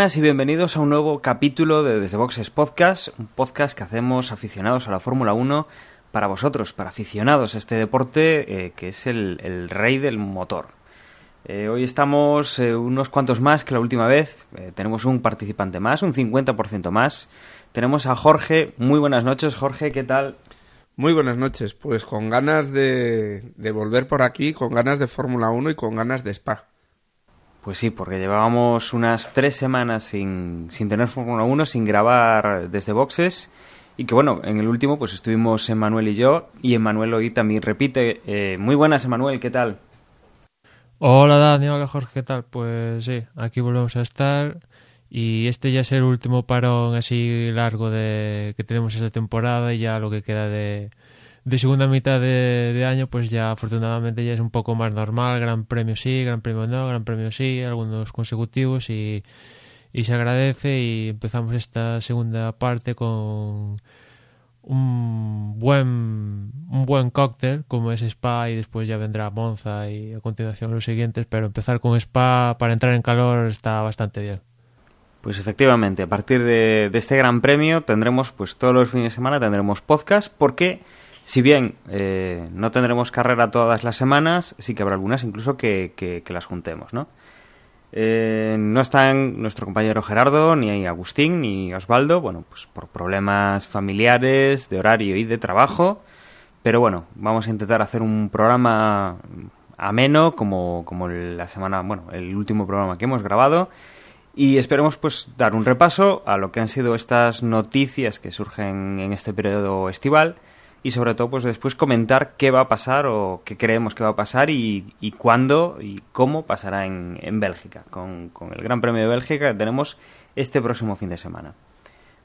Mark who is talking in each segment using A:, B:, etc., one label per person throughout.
A: buenas y bienvenidos a un nuevo capítulo de Desde Boxes Podcast, un podcast que hacemos aficionados a la Fórmula 1 para vosotros, para aficionados a este deporte eh, que es el, rey del motor. Eh, hoy estamos eh, unos cuantos más que la última vez, tenemos un participante más, un 50% más. Tenemos a Jorge, muy buenas noches Jorge, ¿qué tal?
B: Muy buenas noches, pues con ganas de, de volver por aquí, con ganas de Fórmula 1 y con ganas de Spa.
A: Pues sí, porque llevábamos unas tres semanas sin, sin tener Fórmula 1, sin grabar desde boxes. Y que bueno, en el último pues estuvimos Emanuel y yo. Y Emanuel hoy también repite. Eh, muy buenas, Emanuel, ¿qué tal?
C: Hola Dani, hola Jorge, ¿qué tal? Pues sí, aquí volvemos a estar y este ya es el último parón así largo de que tenemos esta temporada y ya lo que queda de, de segunda mitad de, año pues ya afortunadamente ya es un poco más normal, gran premio sí, gran premio no, gran premio sí, algunos consecutivos y, y se agradece y empezamos esta segunda parte con un buen un buen cóctel como es Spa y después ya vendrá Monza y a continuación los siguientes pero empezar con Spa para entrar en calor está bastante bien.
A: Pues efectivamente, a partir de, de este gran premio tendremos, pues todos los fines de semana tendremos podcast, porque si bien eh, no tendremos carrera todas las semanas, sí que habrá algunas incluso que, las juntemos, ¿no? Eh, no están nuestro compañero Gerardo, ni Agustín, ni Osvaldo, bueno, pues por problemas familiares, de horario y de trabajo. Pero bueno, vamos a intentar hacer un programa ameno, como, como la semana, bueno, el último programa que hemos grabado. Y esperemos pues dar un repaso a lo que han sido estas noticias que surgen en este periodo estival y sobre todo pues después comentar qué va a pasar o qué creemos que va a pasar y, y cuándo y cómo pasará en, en Bélgica con, con, el Gran Premio de Bélgica que tenemos este próximo fin de semana.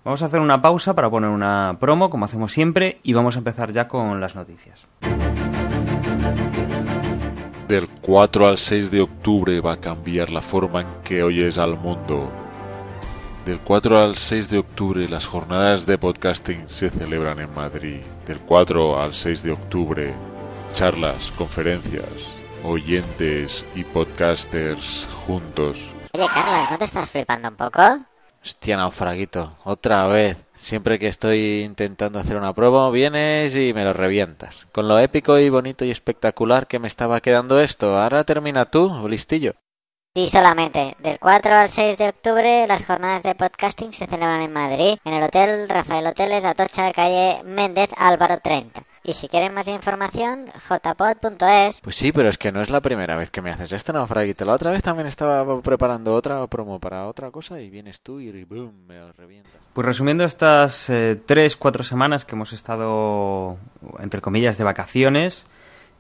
A: Vamos a hacer una pausa para poner una promo como hacemos siempre y vamos a empezar ya con las noticias.
D: Del 4 al 6 de octubre va a cambiar la forma en que oyes al mundo. Del 4 al 6 de octubre las jornadas de podcasting se celebran en Madrid. Del 4 al 6 de octubre charlas, conferencias, oyentes y podcasters juntos.
E: Oye, Carlos, ¿no te estás flipando un poco?
F: Hostia, naufraguito, otra vez. Siempre que estoy intentando hacer una prueba, vienes y me lo revientas. Con lo épico y bonito y espectacular que me estaba quedando esto, ahora termina tú, listillo.
E: Sí, solamente. Del 4 al 6 de octubre las jornadas de podcasting se celebran en Madrid, en el Hotel Rafael Hoteles, Atocha, calle Méndez, Álvaro 30. Y si quieren más información, jpod.es.
F: Pues sí, pero es que no es la primera vez que me haces esto, naufraguito. La otra vez también estaba preparando otra promo para otra cosa y vienes tú y boom, me lo revientas.
A: Pues resumiendo estas eh, tres, cuatro semanas que hemos estado, entre comillas, de vacaciones,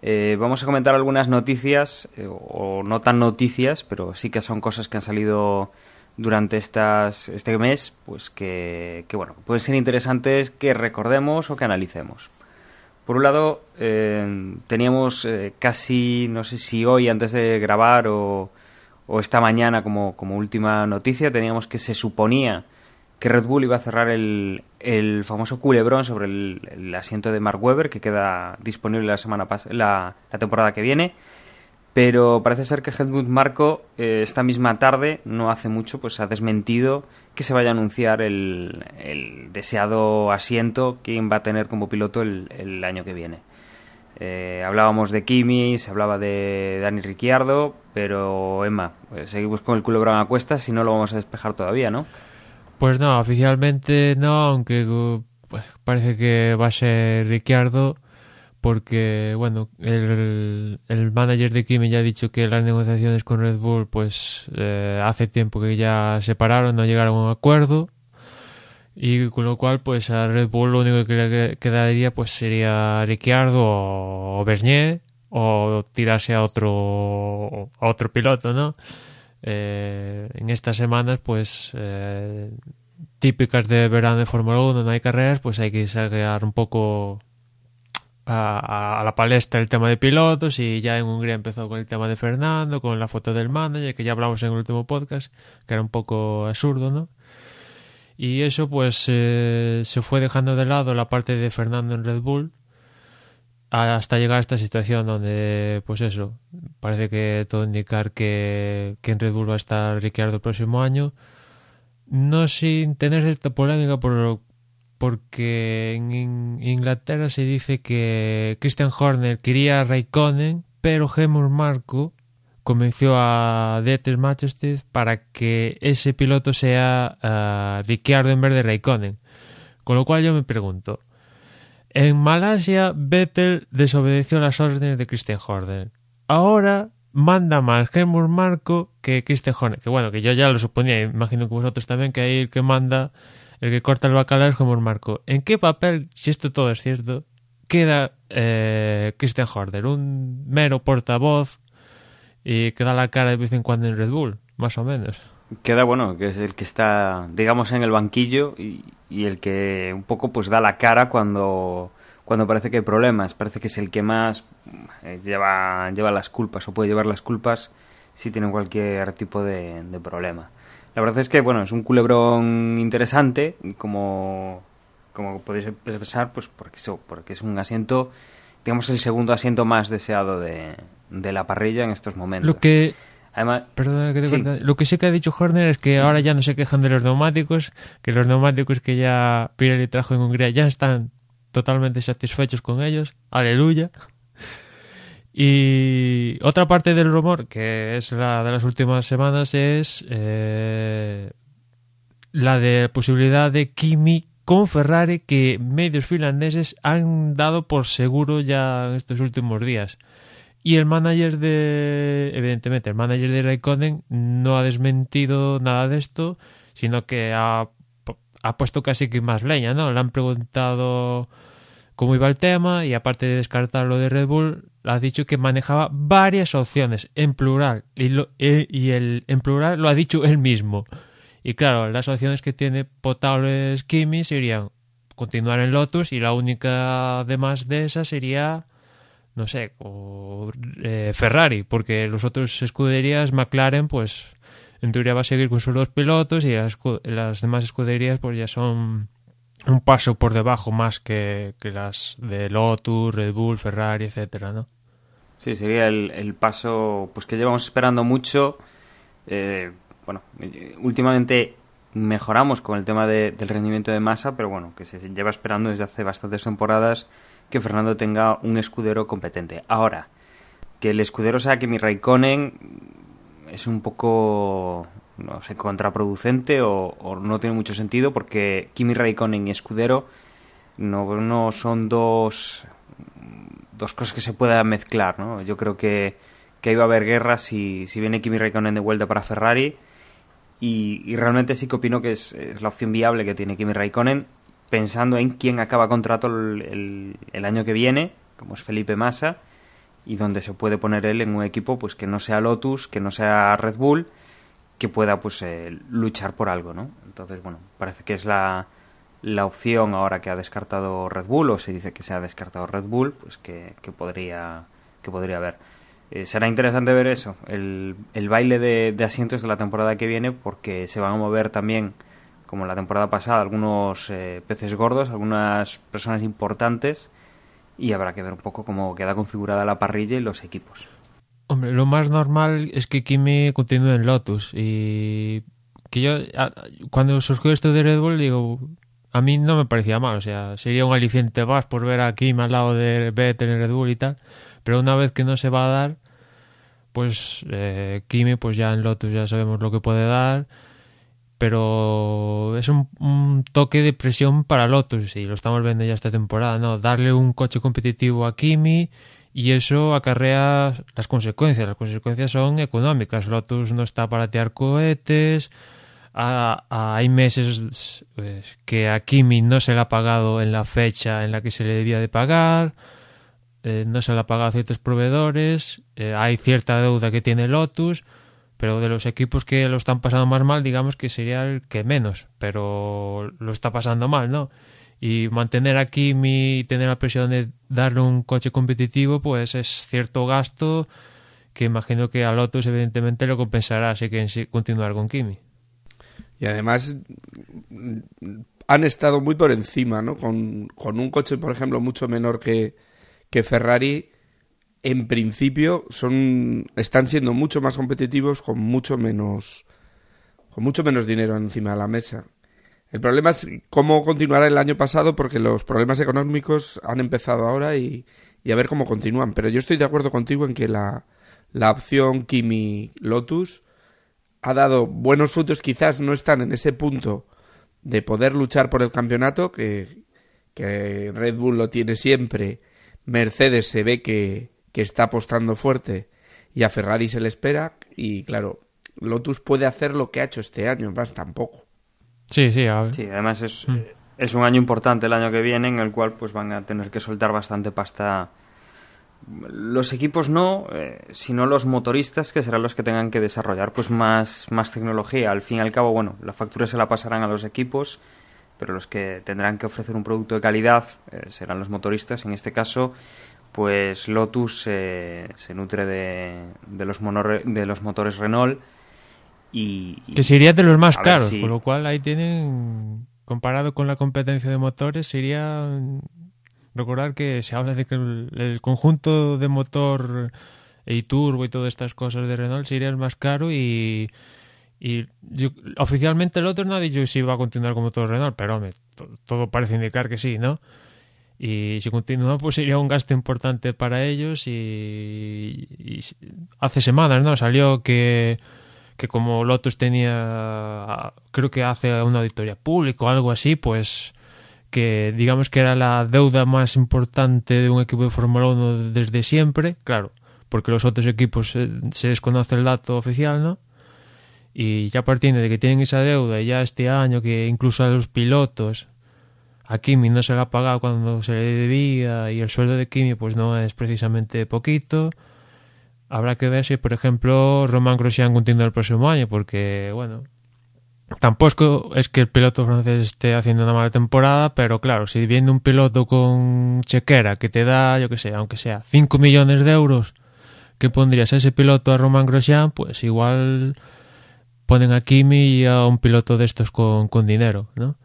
A: eh, vamos a comentar algunas noticias, eh, o no tan noticias, pero sí que son cosas que han salido durante estas, este mes, pues que, bueno, pueden ser interesantes que recordemos o que analicemos. Por un lado, eh, teníamos eh, casi, no sé si hoy antes de grabar o, o esta mañana como, última noticia, teníamos que se suponía que Red Bull iba a cerrar el, el famoso culebrón sobre el, asiento de Mark Webber que queda disponible la semana la, la temporada que viene. Pero parece ser que Helmut Marco eh, esta misma tarde, no hace mucho, pues ha desmentido que se vaya a anunciar el, el deseado asiento quién va a tener como piloto el, el año que viene. Eh, hablábamos de Kimi, se hablaba de Dani Ricciardo, pero Emma, pues seguimos con el culebrón a cuestas si no lo vamos a despejar todavía, ¿no?
C: Pues no, oficialmente no, aunque pues, parece que va a ser Ricciardo porque bueno el, el, manager de Kimi ya ha dicho que las negociaciones con Red Bull pues eh, hace tiempo que ya se pararon no llegaron a un acuerdo y con lo cual pues a Red Bull lo único que le quedaría pues sería Ricciardo o, o Bernier o tirarse a otro a otro piloto no eh, en estas semanas pues eh, típicas de verano de Fórmula 1 no hay carreras pues hay que sacar un poco a, la palestra el tema de pilotos y ya en Hungría empezó con el tema de Fernando, con la foto del manager, que ya hablamos en el último podcast, que era un poco absurdo, ¿no? Y eso pues eh, se fue dejando de lado la parte de Fernando en Red Bull hasta llegar a esta situación donde, pues eso, parece que todo indicar que, que en Red Bull va a estar Ricciardo el próximo año. No sin tener cierta polémica por, porque en Inglaterra se dice que Christian Horner quería a Raikkonen, pero Helmut Marko convenció a Dieter Manchester para que ese piloto sea uh, Ricciardo en vez de Raikkonen. Con lo cual yo me pregunto, en Malasia Vettel desobedeció las órdenes de Christian Horner. Ahora manda más Helmut Marko que Christian Horner. Que bueno, que yo ya lo suponía, imagino que vosotros también, que ahí el que manda, el que corta el bacalao es Helmut Marko. ¿En qué papel, si esto todo es cierto, queda eh, Christian Horner? Un mero portavoz y que da la cara de vez en cuando en Red Bull, más o menos.
A: Queda bueno, que es el que está, digamos, en el banquillo y, y el que un poco pues da la cara cuando, cuando parece que hay problemas. Parece que es el que más eh, lleva, lleva las culpas o puede llevar las culpas si tiene cualquier tipo de, problema. La verdad es que, bueno, es un culebrón interesante, como, como podéis pensar, pues porque, eso, porque es un asiento, digamos, el segundo asiento más deseado de, de la parrilla en estos momentos.
C: Lo que
A: Además,
C: Perdona que te
A: Sí.
C: corte. Lo que sí que ha dicho Horner es que ahora ya no se quejan de los neumáticos, que los neumáticos que ya Pirelli trajo en Hungría ya están totalmente satisfechos con ellos. Aleluya. Y otra parte del rumor, que es la de las últimas semanas, es eh, la de posibilidad de Kimi con Ferrari que medios finlandeses han dado por seguro ya en estos últimos días. Y el manager de. Evidentemente, el manager de Raikkonen no ha desmentido nada de esto, sino que ha, ha puesto casi que más leña, ¿no? Le han preguntado cómo iba el tema y aparte de descartar lo de Red Bull, ha dicho que manejaba varias opciones en plural y, lo, eh, y el, en plural lo ha dicho él mismo. Y claro, las opciones que tiene potables Kimi serían continuar en Lotus y la única además de esas sería no sé, o eh, Ferrari, porque los otros escuderías, McLaren, pues en teoría va a seguir con sus dos pilotos y las, las demás escuderías pues ya son un paso por debajo más que, que, las de Lotus, Red Bull, Ferrari, etcétera, ¿no?
A: Sí, sería el, el paso pues que llevamos esperando mucho. Eh, bueno, últimamente mejoramos con el tema de, del rendimiento de masa, pero bueno, que se lleva esperando desde hace bastantes temporadas que Fernando tenga un escudero competente. Ahora, que el escudero sea Kimi Raikkonen es un poco, no sé, contraproducente o, no tiene mucho sentido porque Kimi Raikkonen y escudero no, no son dos, dos cosas que se puedan mezclar, ¿no? Yo creo que, que va a haber guerra si, si viene Kimi Raikkonen de vuelta para Ferrari y, y realmente sí que opino que es, es la opción viable que tiene Kimi Raikkonen pensando en quién acaba contrato el, el, año que viene, como es Felipe Massa, y donde se puede poner él en un equipo pues que no sea Lotus, que no sea Red Bull, que pueda pues eh, luchar por algo, ¿no? Entonces, bueno, parece que es la, la opción ahora que ha descartado Red Bull, o se dice que se ha descartado Red Bull, pues que, que podría que podría haber. Eh, será interesante ver eso, el, el baile de, de asientos de la temporada que viene, porque se van a mover también como la temporada pasada, algunos eh, peces gordos, algunas personas importantes y habrá que ver un poco cómo queda configurada la parrilla y los equipos.
C: Hombre, lo más normal es que Kimi continúe en Lotus y que yo cuando surgió esto de Red Bull digo, a mí no me parecía mal, o sea, sería un aliciente más por ver a Kimi al lado de Vettel en Red Bull y tal, pero una vez que no se va a dar, pues eh, Kimi pues ya en Lotus ya sabemos lo que puede dar pero es un, toque de presión para Lotus y lo estamos viendo ya esta temporada, ¿no? Darle un coche competitivo a Kimi y eso acarrea las consecuencias. Las consecuencias son económicas. Lotus no está para tirar cohetes. Hay meses pues, que a Kimi no se le ha pagado en la fecha en la que se le debía de pagar. Eh, no se le ha pagado a ciertos proveedores. Eh, hay cierta deuda que tiene Lotus pero de los equipos que lo están pasando más mal, digamos que sería el que menos, pero lo está pasando mal, ¿no? y mantener a Kimi y tener la presión de darle un coche competitivo, pues es cierto gasto que imagino que a Lotus evidentemente lo compensará si quieren continuar con Kimi.
B: Y además han estado muy por encima, ¿no? Con, un coche, por ejemplo, mucho menor que, que Ferrari, en principio son están siendo mucho más competitivos con mucho menos con mucho menos dinero encima de la mesa. El problema es cómo continuará el año pasado porque los problemas económicos han empezado ahora y, y a ver cómo continúan. Pero yo estoy de acuerdo contigo en que la, la opción Kimi Lotus ha dado buenos frutos, quizás no están en ese punto de poder luchar por el campeonato, que, Red Bull lo tiene siempre, Mercedes se ve que, está apostando fuerte y a Ferrari se le espera y claro, Lotus puede hacer lo que ha hecho este año, más tampoco.
C: Sí, sí,
A: sí además es, mm. es un año importante el año que viene en el cual pues van a tener que soltar bastante pasta los equipos no, eh, sino los motoristas que serán los que tengan que desarrollar pues más, más tecnología. Al fin y al cabo, bueno, la factura se la pasarán a los equipos, pero los que tendrán que ofrecer un producto de calidad eh, serán los motoristas. En este caso, pues Lotus se nutre de, de, los de los motores Renault y,
C: que sería de los más caros, con lo cual ahí tienen comparado con la competencia de motores sería recordar que se habla de que el, conjunto de motor y turbo y todas estas cosas de Renault sería el más caro y, y oficialmente el otro no ha dicho si va a continuar con motor Renault, pero hombre, todo parece indicar que sí, ¿no? Y si continúa, pues sería un gasto importante para ellos y, hace semanas, ¿no? Salió que, que como Lotus tenía, creo que hace una auditoría pública o algo así, pues que digamos que era la deuda más importante de un equipo de Fórmula 1 desde siempre, claro, porque los otros equipos eh, se, desconoce el dato oficial, ¿no? Y ya partiendo de que tienen esa deuda, ya este año que incluso a los pilotos, a Kimi no se le ha pagado cuando se le debía y el sueldo de Kimi pues no es precisamente poquito, habrá que ver si, por ejemplo, Roman Grosjean continúa el próximo año, porque, bueno, Tampoco es que el piloto francés esté haciendo una mala temporada, pero claro, si viene un piloto con chequera que te da, yo que sé, aunque sea 5 millones de euros, que pondrías ese piloto a Romain Grosjean, pues igual ponen a Kimi y a un piloto de estos con, con dinero, ¿no?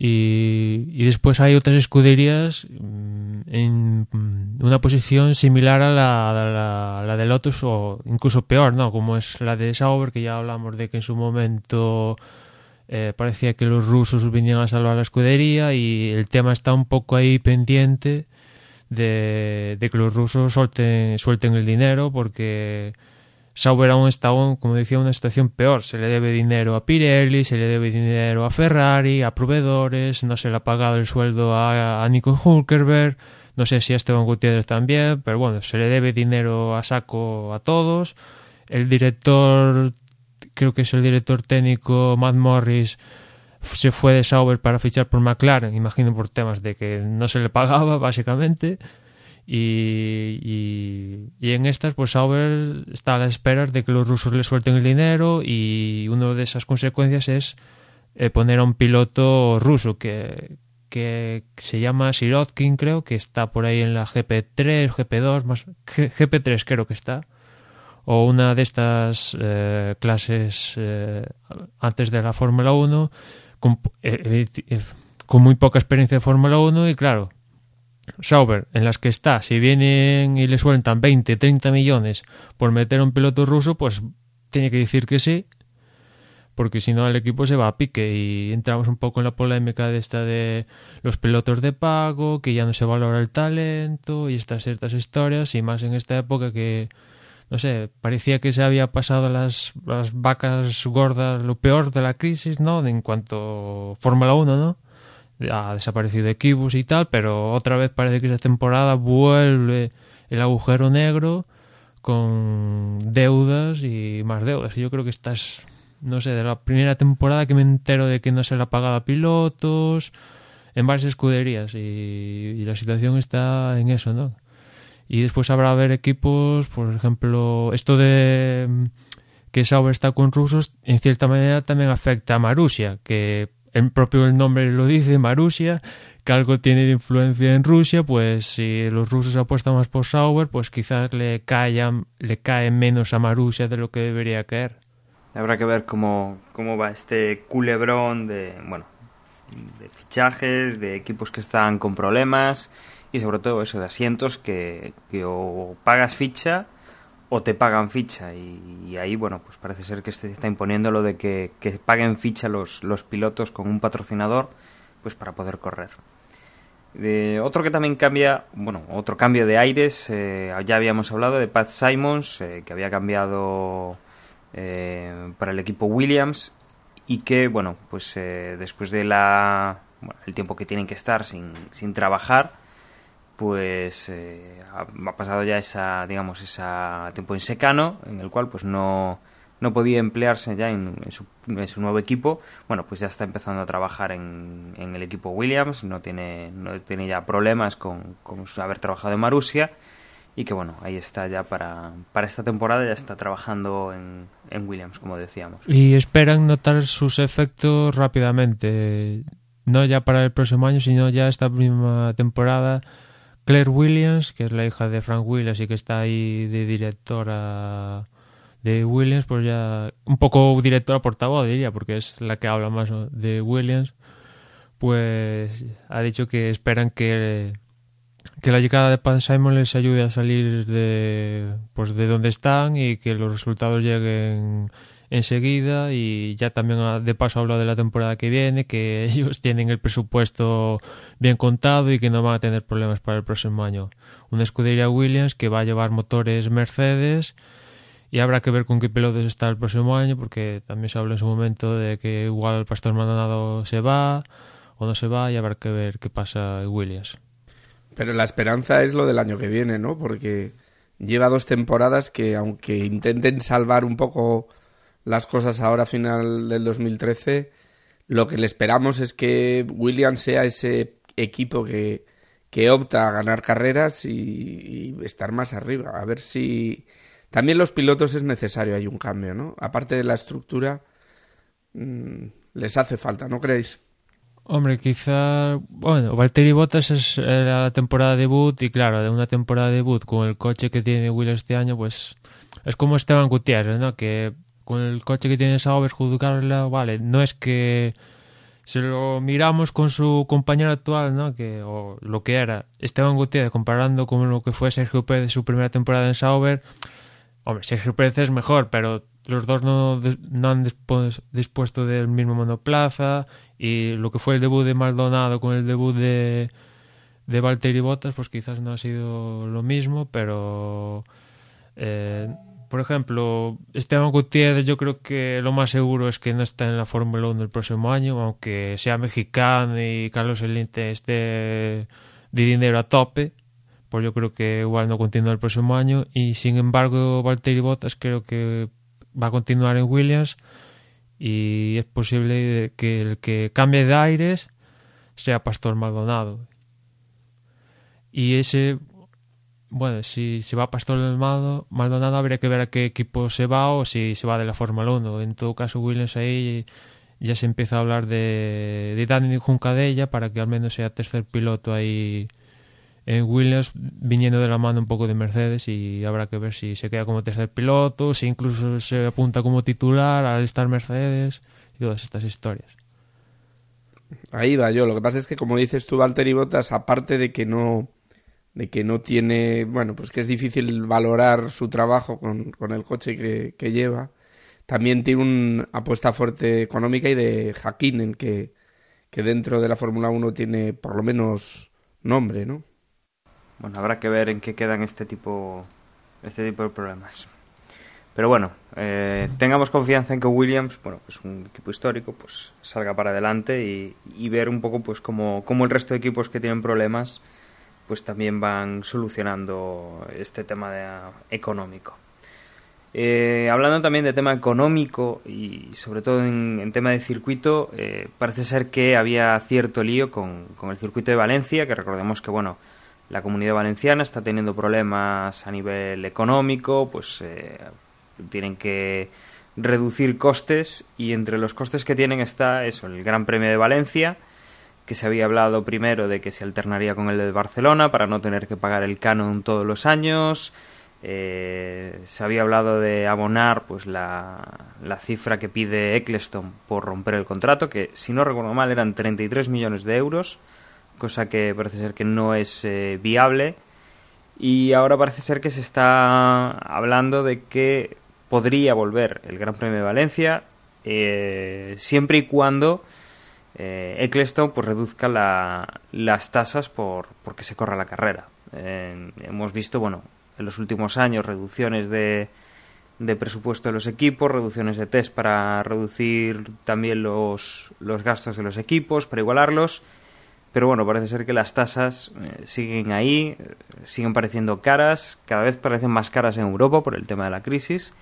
C: Y, después hay otras escuderías mm, en mm, una posición similar a la, la, de Lotus o incluso peor, ¿no? Como es la de Sauber, que ya hablamos de que en su momento eh, parecía que los rusos venían a salvar la escudería y el tema está un poco ahí pendiente de, que los rusos suelten el dinero porque Sauber aún está, como decía, en una situación peor. Se le debe dinero a Pirelli, se le debe dinero a Ferrari, a proveedores, no se le ha pagado el sueldo a, Nico Hulkerberg, no sé si a Esteban Gutiérrez también, pero bueno, se le debe dinero a saco a todos. El director, creo que es el director técnico, Matt Morris, se fue de Sauber para fichar por McLaren, imagino por temas de que no se le pagaba, básicamente. Y, y, en estas, pues Sauber está a las esperas de que los rusos le suelten el dinero y una de esas consecuencias es eh, poner a un piloto ruso que, que se llama Sirotkin, creo, que está por ahí en la GP3, GP2, más, GP3 creo que está, o una de estas eh, clases eh, antes de la Fórmula 1, con, con muy poca experiencia de Fórmula 1 y claro, Sauber, en las que está, si vienen y le sueltan 20, 30 millones por meter a un piloto ruso, pues tiene que decir que sí, porque si no el equipo se va a pique y entramos un poco en la polémica de esta de los pilotos de pago, que ya no se valora el talento y estas ciertas historias, y más en esta época que, no sé, parecía que se había pasado las, las vacas gordas, lo peor de la crisis, ¿no? En cuanto Fórmula 1, ¿no? Ha desaparecido Equibus y tal, pero otra vez parece que esa temporada vuelve el agujero negro con deudas y más deudas. Y yo creo que esta es, no sé, de la primera temporada que me entero de que no se le ha pagado a pilotos en varias escuderías y, la situación está en eso, ¿no? Y después habrá haber equipos, por ejemplo, esto de que Sauber está con rusos, en cierta manera también afecta a Marusia, que el propio el nombre lo dice, Marusia, que algo tiene de influencia en Rusia, pues si los rusos apuestan más por Sauber, pues quizás le, caigan, le cae menos a Marusia de lo que debería caer.
A: Habrá que ver cómo, cómo va este culebrón de, bueno, de fichajes, de equipos que están con problemas y sobre todo eso de asientos que, que o pagas ficha o te pagan ficha. Y, ahí bueno pues parece ser que se está imponiendo lo de que, que, paguen ficha los, los pilotos con un patrocinador pues para poder correr. De, otro que también cambia bueno otro cambio de aires eh, ya habíamos hablado de Pat Simons eh, que había cambiado eh, para el equipo Williams y que bueno pues después de la el tiempo que tienen que estar sin, sin trabajar pues eh, ha, pasado ya esa digamos esa tiempo en secano en el cual pues no, no podía emplearse ya en, su, en, su, nuevo equipo. Bueno pues ya está empezando a trabajar en, en, el equipo Williams no tiene no tiene ya problemas con, con haber trabajado en Marusia y que bueno ahí está ya para, para esta temporada ya está trabajando en, en Williams como decíamos.
C: Y esperan notar sus efectos rápidamente no ya para el próximo año sino ya esta misma temporada Claire Williams, que es la hija de Frank Williams y que está ahí de directora de Williams, pues ya un poco directora portavoz diría, porque es la que habla más de Williams, pues ha dicho que esperan que, que la llegada de Pan Simon les ayude a salir de, pues de donde están y que los resultados lleguen enseguida y ya también de paso hablo de la temporada que viene, que ellos tienen el presupuesto bien contado y que no van a tener problemas para el próximo año. Una escudería Williams que va a llevar motores Mercedes y habrá que ver con qué pilotos está el próximo año porque también se habla en su momento de que igual el Pastor Maldonado se va o no se va y habrá que ver qué pasa en Williams.
B: Pero la esperanza es lo del año que viene, ¿no? Porque lleva dos temporadas que aunque intenten salvar un poco las cosas ahora final del 2013, lo que le esperamos es que Williams sea ese equipo que, que opta a ganar carreras y, estar más arriba. A ver si... También los pilotos es necesario, hay un cambio, ¿no? Aparte de la estructura, mm, les hace falta, ¿no creéis?
C: Hombre, quizá, bueno, Valtteri Bottas es la temporada debut y claro, de una temporada debut con el coche que tiene Williams este año, pues es como Esteban Gutiérrez, ¿no? Que con el coche que tiene Sauber, juzgarla, vale, no es que si lo miramos con su compañero actual, ¿no? Que, o lo que era Esteban Gutiérrez, comparando con lo que fue Sergio Pérez su primera temporada en Sauber, hombre, Sergio Pérez es mejor, pero los dos no, no han dispuesto del mismo monoplaza y lo que fue el debut de Maldonado con el debut de, de Valtteri Bottas, pues quizás no ha sido lo mismo, pero... Eh, por ejemplo, Esteban Gutiérrez yo creo que lo más seguro es que no está en la Fórmula 1 el próximo año, aunque sea mexicano y Carlos Elinte esté de dinero a tope, pues yo creo que igual no continúa el próximo año y sin embargo Valtteri Bottas creo que va a continuar en Williams y es posible que el que cambie de aires sea Pastor Maldonado. Y ese bueno, si se va Pastor Maldonado, Maldonado habría que ver a qué equipo se va o si se va de la Fórmula 1. En todo caso, Williams ahí ya se empieza a hablar de, de Dani Juncadella para que al menos sea tercer piloto ahí en Williams, viniendo de la mano un poco de Mercedes y habrá que ver si se queda como tercer piloto, si incluso se apunta como titular al estar Mercedes y todas estas historias.
B: Ahí va yo. Lo que pasa es que, como dices tú, Valtteri Bottas, aparte de que no de que no tiene, bueno, pues que es difícil valorar su trabajo con, con el coche que, lleva. También tiene una apuesta fuerte económica y de en que, que dentro de la Fórmula 1 tiene por lo menos nombre, ¿no?
A: Bueno, habrá que ver en qué quedan este tipo, este tipo de problemas. Pero bueno, eh, tengamos confianza en que Williams, bueno, es un equipo histórico, pues salga para adelante y, y ver un poco pues como, como el resto de equipos que tienen problemas pues también van solucionando este tema de, económico. Eh, hablando también de tema económico y sobre todo en, tema de circuito, eh, parece ser que había cierto lío con, el circuito de Valencia, que recordemos que bueno, la comunidad valenciana está teniendo problemas a nivel económico, pues eh, tienen que reducir costes y entre los costes que tienen está eso, el Gran Premio de Valencia, que se había hablado primero de que se alternaría con el de Barcelona para no tener que pagar el canon todos los años. Eh, se había hablado de abonar pues la, la, cifra que pide Eccleston por romper el contrato, que si no recuerdo mal eran 33 millones de euros, cosa que parece ser que no es eh, viable. Y ahora parece ser que se está hablando de que podría volver el Gran Premio de Valencia eh, siempre y cuando eh, Eccleston pues reduzca la, las tasas por porque se corra la carrera. Hemos visto, bueno, en los últimos años reducciones de, presupuesto de los equipos, reducciones de test para reducir también los, los gastos de los equipos, para igualarlos. Pero bueno, parece ser que las tasas eh, siguen ahí, eh, siguen pareciendo caras, cada vez parecen más caras en Europa por el tema de la crisis.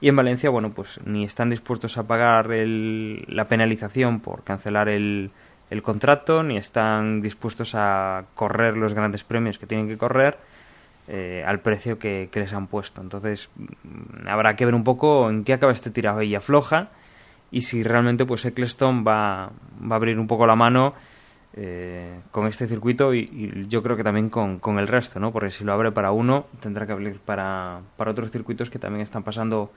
A: Y en Valencia, bueno, pues ni están dispuestos a pagar el, la penalización por cancelar el, el contrato, ni están dispuestos a correr los grandes premios que tienen que correr eh, al precio que, que, les han puesto. Entonces, mm, habrá que ver un poco en qué acaba este tirado y afloja y si realmente pues Eccleston va, va a abrir un poco la mano eh, con este circuito y, y, yo creo que también con, con, el resto, ¿no? Porque si lo abre para uno, tendrá que abrir para, para otros circuitos que también están pasando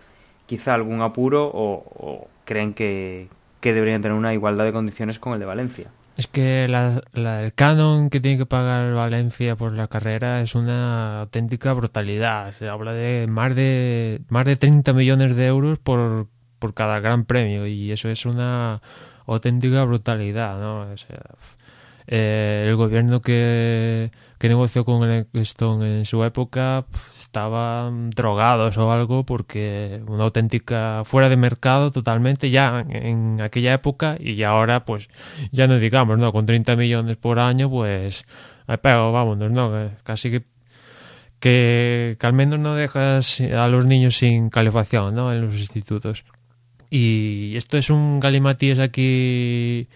A: quizá algún apuro o, creen que, que deberían tener una igualdad de condiciones con el de Valencia.
C: Es que la, la, el canon que tiene que pagar Valencia por la carrera es una auténtica brutalidad. Se habla de más de más de 30 millones de euros por, por cada gran premio y eso es una auténtica brutalidad, ¿no? Eh, el gobierno que, que negoció con el Stone en su época estaban drogados o algo porque una auténtica fuera de mercado totalmente ya en, aquella época y ahora pues ya no digamos, ¿no? Con 30 millones por año pues pero vámonos, ¿no? Casi que que, que al menos no dejas a los niños sin calefacción, ¿no? En los institutos. Y esto es un galimatías aquí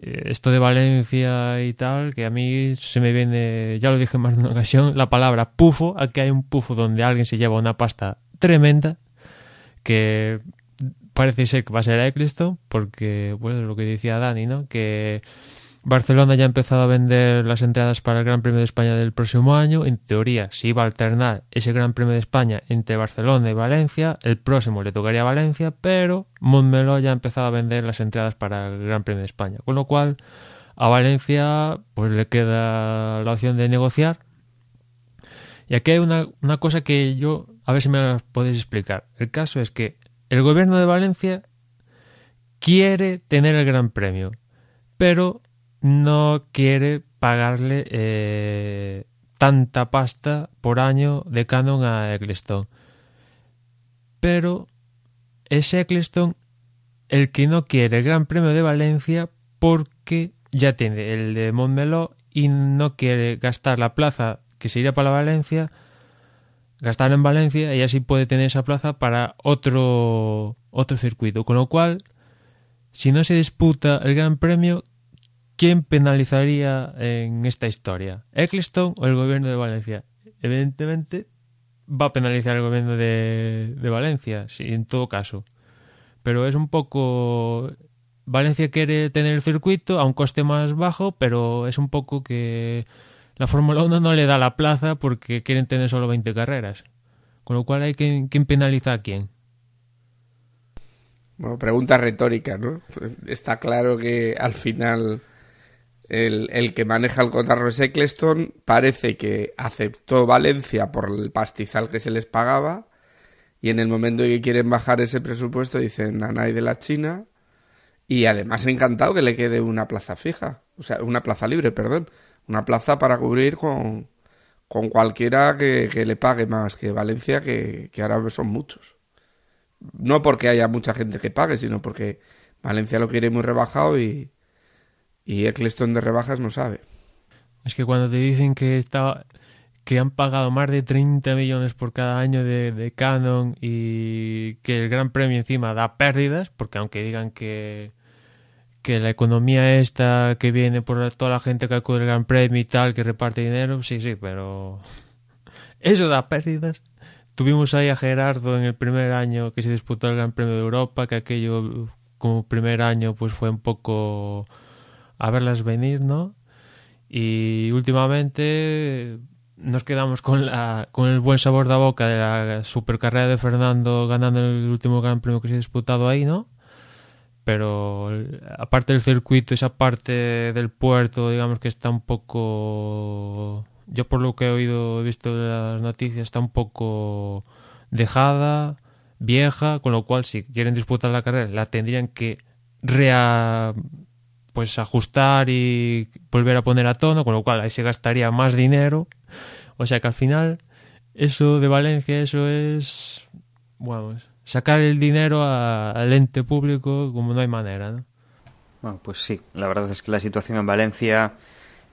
C: esto de Valencia y tal, que a mí se me viene, ya lo dije más de una ocasión, la palabra pufo, aquí hay un pufo donde alguien se lleva una pasta tremenda, que parece ser que va a ser Eccleston, porque, pues, lo que decía Dani, ¿no? Que Barcelona ya ha empezado a vender las entradas para el Gran Premio de España del próximo año. En teoría, si iba a alternar ese Gran Premio de España entre Barcelona y Valencia, el próximo le tocaría a Valencia, pero Montmeló ya ha empezado a vender las entradas para el Gran Premio de España. Con lo cual, a Valencia pues le queda la opción de negociar. Y aquí hay una, una cosa que yo, a ver si me la podéis explicar. El caso es que el gobierno de Valencia quiere tener el Gran Premio, pero no quiere pagarle eh, tanta pasta por año de canon a Eccleston. Pero es Eccleston el que no quiere el Gran Premio de Valencia porque ya tiene el de Montmeló y no quiere gastar la plaza que se iría para Valencia, gastar en Valencia y así puede tener esa plaza para otro otro circuito. Con lo cual, si no se disputa el Gran Premio, ¿quién penalizaría en esta historia? ¿Eccleston o el gobierno de Valencia? Evidentemente va a penalizar el gobierno de, Valencia, sí, en todo caso. Pero es un poco... Valencia quiere tener el circuito a un coste más bajo, pero es un poco que la Fórmula 1 no le da la plaza porque quieren tener solo 20 carreras. Con lo cual hay que... ¿Quién penaliza a quién?
B: Bueno, pregunta retórica, ¿no? Está claro que al final el, el, que maneja el cotarro es Eccleston, parece que aceptó Valencia por el pastizal que se les pagaba. Y en el momento en que quieren bajar ese presupuesto dicen nadie de la China y además encantado que le quede una plaza fija, o sea, una plaza libre, perdón, una plaza para cubrir con, con cualquiera que, que le pague más que Valencia, que, que ahora son muchos. No porque haya mucha gente que pague, sino porque Valencia lo quiere muy rebajado y, y Eccleston de rebajas no sabe.
C: Es que cuando te dicen que está, que han pagado más de 30 millones por cada año de, de, Canon y que el Gran Premio encima da pérdidas, porque aunque digan que, que la economía esta que viene por toda la gente que acude al Gran Premio y tal, que reparte dinero, sí, sí, pero eso da pérdidas. tuvimos ahí a Gerardo en el primer año que se disputó el Gran Premio de Europa, que aquello como primer año pues fue un poco a verlas venir, ¿no? Y últimamente nos quedamos con, la, con el buen sabor de boca de la supercarrera de Fernando ganando el último Gran Premio que se ha disputado ahí, ¿no? Pero aparte del circuito, esa parte del puerto, digamos que está un poco... Yo por lo que he oído, he visto las noticias, está un poco dejada, vieja, con lo cual si quieren disputar la carrera la tendrían que rea pues ajustar y volver a poner a tono, con lo cual ahí se gastaría más dinero. O sea que al final eso de Valencia, eso es, bueno, sacar el dinero al ente público como no hay manera, ¿no?
A: Bueno, pues sí, la verdad es que la situación en Valencia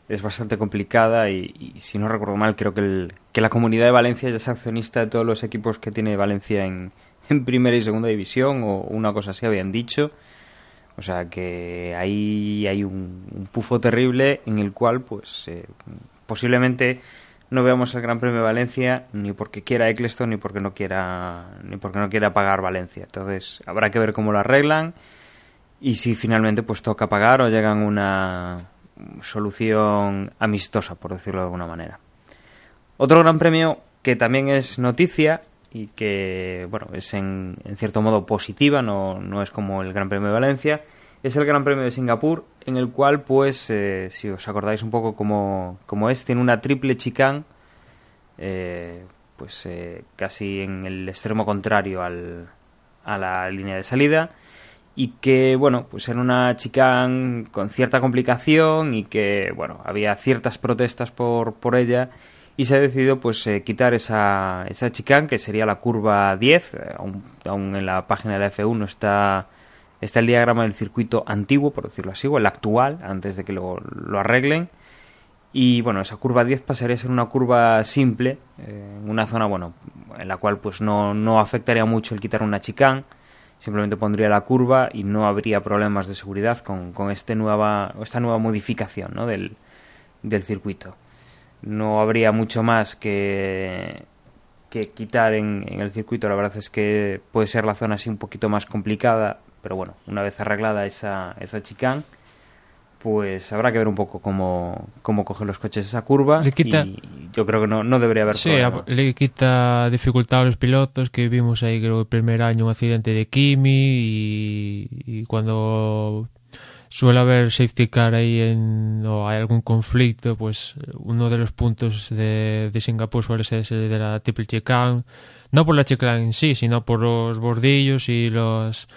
A: es bastante complicada y, si no recuerdo mal, creo que, el, que la comunidad de Valencia ya es accionista de todos los equipos que tiene Valencia en, en primera y segunda división o una cosa así habían dicho. O sea que ahí hay un, pufo terrible en el cual, pues, eh, posiblemente no veamos el Gran Premio de Valencia ni porque quiera Eccleston ni porque no quiera ni porque no quiera pagar Valencia. Entonces habrá que ver cómo lo arreglan y si finalmente pues toca pagar o llegan una solución amistosa, por decirlo de alguna manera. Otro Gran Premio que también es noticia y que, bueno, es en, cierto modo positiva, no, no, es como el Gran Premio de Valencia, es el Gran Premio de Singapur, en el cual, pues, eh, si os acordáis un poco como, como es, tiene una triple chicane, eh, pues eh, casi en el extremo contrario al, a la línea de salida, y que, bueno, pues era una chicane con cierta complicación y que, bueno, había ciertas protestas por, por ella, y se ha decidido pues eh, quitar esa, esa chicane que sería la curva 10 eh, aún, en la página de la F1 está está el diagrama del circuito antiguo por decirlo así o el actual antes de que lo, lo arreglen y bueno esa curva 10 pasaría a ser una curva simple eh, una zona bueno en la cual pues no, no afectaría mucho el quitar una chicane simplemente pondría la curva y no habría problemas de seguridad con, con este nueva, esta nueva modificación ¿no? del, del circuito no habría mucho más que, que quitar en, el circuito. La verdad es que puede ser la zona así un poquito más complicada, pero bueno, una vez arreglada esa, esa chicane, pues habrá que ver un poco cómo, cómo cogen los coches esa curva.
C: Le quita...
A: Y yo creo que no, no debería haber
C: sí, le quita dificultad a los pilotos que vimos ahí creo el primer año un accidente de Kimi y, y cuando suele haber safety car ahí en, o hay algún conflicto, pues uno de los puntos de, Singapur suele ser ese de la triple chicane, no por la chicane en sí, sino por los bordillos y los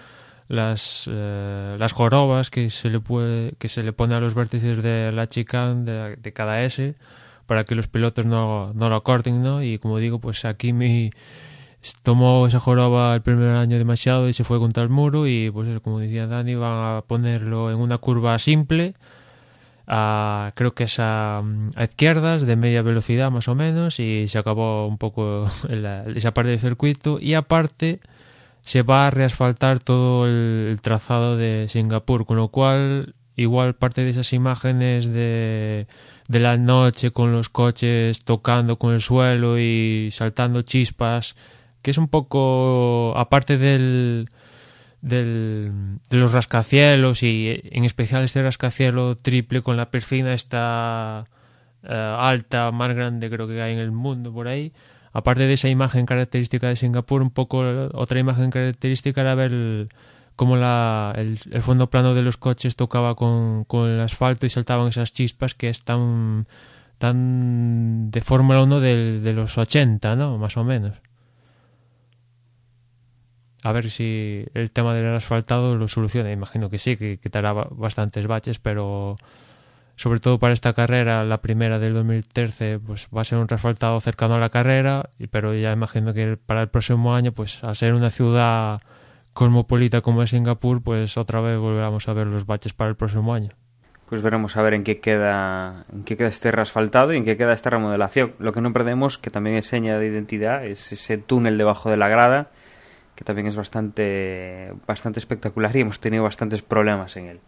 C: las eh, las jorobas que se le puede que se le pone a los vértices de la chicane de, de cada S para que los pilotos no, no lo corten, ¿no? Y como digo, pues aquí mi tomó esa joroba el primer año demasiado y se fue contra el muro y pues como decía Dani van a ponerlo en una curva simple a, creo que es a, izquierdas de media velocidad más o menos y se acabó un poco esa parte del circuito. Y aparte se va a reasfaltar todo el, trazado de Singapur con lo cual igual parte de esas imágenes de, de la noche con los coches tocando con el suelo y saltando chispas que es un poco, aparte del, del, de los rascacielos y en especial este rascacielo triple con la piscina esta eh, alta, más grande creo que hay en el mundo por ahí. Aparte de esa imagen característica de Singapur, un poco otra imagen característica era ver cómo la, el, fondo plano de los coches tocaba con, con el asfalto y saltaban esas chispas que están tan de Fórmula 1 de, de los 80, ¿no? Más o menos a ver si el tema del asfaltado lo soluciona. Imagino que sí, que quitará bastantes baches, pero sobre todo para esta carrera, la primera del 2013, pues va a ser un asfaltado cercano a la carrera, pero ya imagino que para el próximo año, pues al ser una ciudad cosmopolita como es Singapur, pues otra vez volveremos a ver los baches para el próximo año.
A: Pues veremos a ver en qué queda, en qué queda este asfaltado y en qué queda esta remodelación. Lo que no perdemos, que también es seña de identidad, es ese túnel debajo de la grada que también es bastante, bastante espectacular y hemos tenido bastantes problemas en él.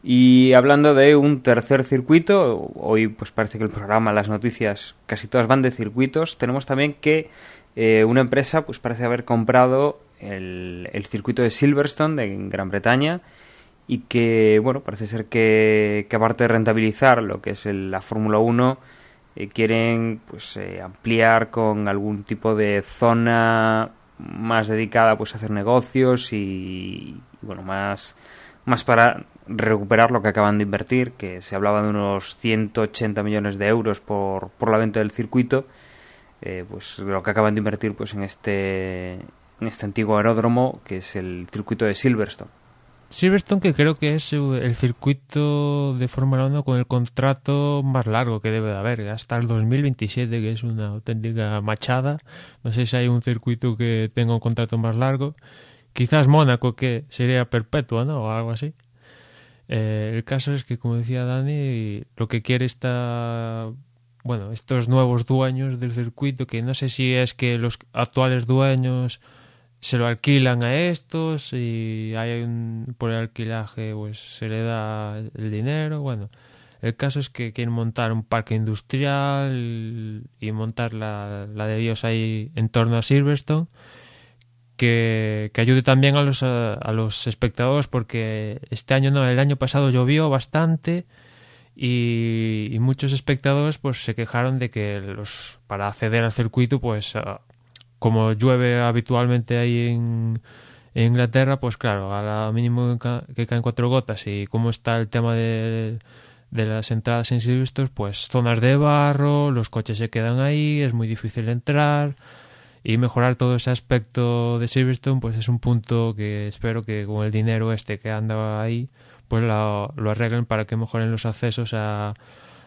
A: Y hablando de un tercer circuito, hoy pues parece que el programa, las noticias, casi todas van de circuitos, tenemos también que eh, una empresa pues parece haber comprado el, el circuito de Silverstone de, en Gran Bretaña y que, bueno, parece ser que, que aparte de rentabilizar lo que es la Fórmula 1, eh, quieren pues eh, ampliar con algún tipo de zona más dedicada pues a hacer negocios y, bueno, más, más para recuperar lo que acaban de invertir, que se hablaba de unos 180 millones de euros por, por la venta del circuito, eh, pues lo que acaban de invertir pues en este en este antiguo aeródromo que es el circuito de Silverstone.
C: Silverstone que creo que es el circuito de Fórmula 1 con el contrato más largo que debe de haber, hasta el 2027, que es una auténtica machada. No sé si hay un circuito que tenga un contrato más largo. Quizás Mónaco, que sería perpetua, ¿no? O algo así. Eh, el caso es que, como decía Dani, lo que quiere esta... Bueno, estos nuevos dueños del circuito, que no sé si es que los actuales dueños se lo alquilan a estos y hay un por el alquilaje pues se le da el dinero bueno. El caso es que quieren montar un parque industrial y montar la, la de Dios ahí en torno a Silverstone que, que ayude también a los a, a los espectadores porque este año no el año pasado llovió bastante y, y muchos espectadores pues se quejaron de que los para acceder al circuito pues como llueve habitualmente ahí en, Inglaterra, pues claro, a la mínimo que, ca- que caen cuatro gotas. Y cómo está el tema de, las entradas en Silverstone, pues zonas de barro, los coches se quedan ahí, es muy difícil entrar. Y mejorar todo ese aspecto de Silverstone, pues es un punto que espero que con el dinero este que anda ahí, pues lo, arreglen para que mejoren los accesos a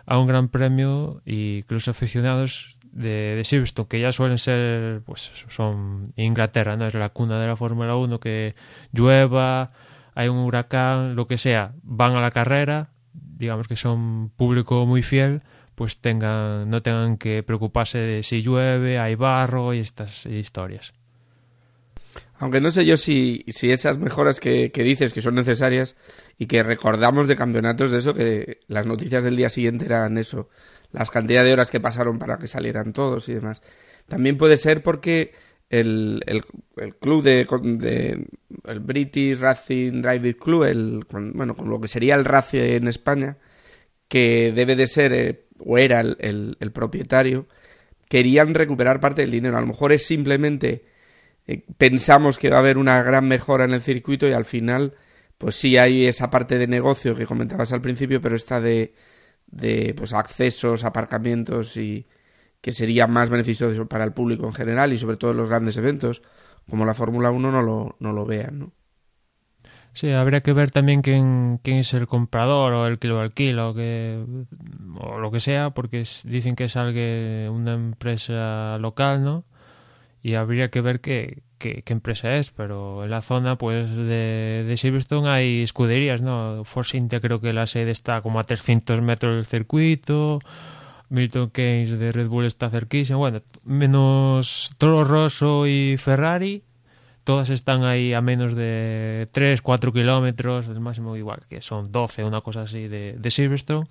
C: un gran premio. Y que los aficionados de, de Silverstone, que ya suelen ser, pues son Inglaterra, ¿no? Es la cuna de la Fórmula 1, que llueva, hay un huracán, lo que sea, van a la carrera, digamos que son público muy fiel, pues tengan, no tengan que preocuparse de si llueve, hay barro y estas historias.
B: Aunque no sé yo si, si esas mejoras que, que dices que son necesarias y que recordamos de campeonatos de eso, que las noticias del día siguiente eran eso, las cantidad de horas que pasaron para que salieran todos y demás. También puede ser porque el, el, club de, de, el British Racing Driving Club, el, bueno, con lo que sería el Racing en España, que debe de ser, eh, o era el, el, el propietario, querían recuperar parte del dinero. A lo mejor es simplemente eh, pensamos que va a haber una gran mejora en el circuito y al final, pues sí hay esa parte de negocio que comentabas al principio, pero esta de, de pues accesos, aparcamientos y que sería más beneficioso para el público en general y sobre todo los grandes eventos como la Fórmula 1 no lo, no lo vean, ¿no?
C: Sí, habría que ver también quién, quién es el comprador o el que lo alquila o, que, o lo que sea, porque dicen que es alguien, una empresa local, ¿no? Y habría que ver qué, qué, empresa es, pero en la zona pues de, de Silverstone hay escuderías, ¿no? Force India creo que la sede está como a 300 metros del circuito, Milton Keynes de Red Bull está cerquísimo, bueno, menos Toro Rosso y Ferrari, todas están ahí a menos de 3, 4 kilómetros, el máximo igual, que son 12, una cosa así de, de Silverstone.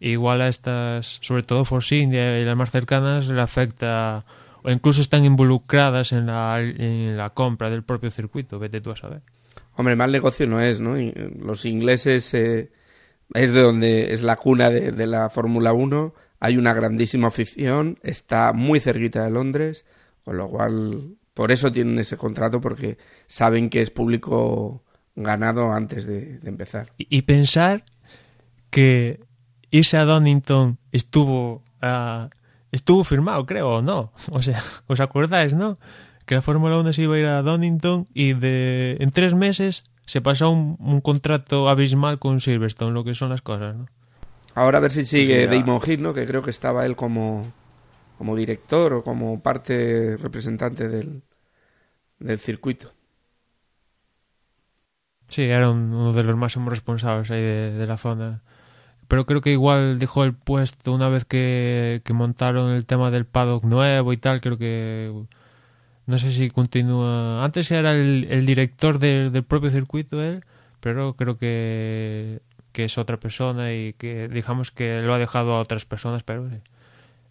C: Igual a estas, sobre todo Force India y las más cercanas, le afecta o incluso están involucradas en la, en la compra del propio circuito, vete tú a saber.
B: Hombre, mal negocio no es, ¿no? Y los ingleses eh, es de donde es la cuna de, de la Fórmula 1, hay una grandísima afición, está muy cerquita de Londres, con lo cual por eso tienen ese contrato, porque saben que es público ganado antes de, de empezar.
C: Y, y, pensar que irse a Donington estuvo uh, estuvo firmado, creo, o no. O sea, ¿os acordáis, no? Que la Fórmula 1 se iba a ir a Donington y de en tres meses se pasó un, un contrato abismal con Silverstone, lo que son las cosas, ¿no?
B: Ahora a ver si sigue pues Damon Hill, ¿no? Que creo que estaba él como, como director o como parte representante del, del circuito.
C: Sí, era uno de los máximos responsables ahí de, de, la zona. Pero creo que igual dejó el puesto una vez que, montaron el tema del paddock nuevo y tal. Creo que. No sé si continúa. Antes era el, director del, propio circuito él, pero creo que, es otra persona y que digamos que lo ha dejado a otras personas, pero sí.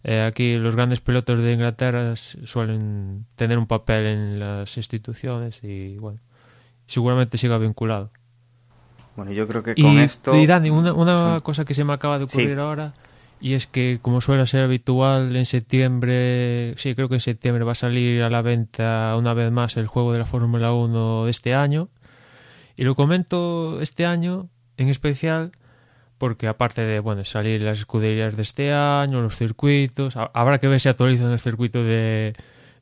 C: Eh, aquí los grandes pilotos de Inglaterra suelen tener un papel en las instituciones y bueno, seguramente siga vinculado.
A: Bueno, yo creo que con
C: y,
A: esto...
C: Y Dani, una, una
A: Sí.
C: cosa que se me acaba de ocurrir
A: Sí.
C: ahora, y es que como suele ser habitual en septiembre, sí, creo que en septiembre va a salir a la venta una vez más el juego de la Fórmula 1 de este año. Y lo comento este año en especial porque aparte de bueno salir las escuderías de este año, los circuitos, ha- habrá que ver si actualizan el circuito de,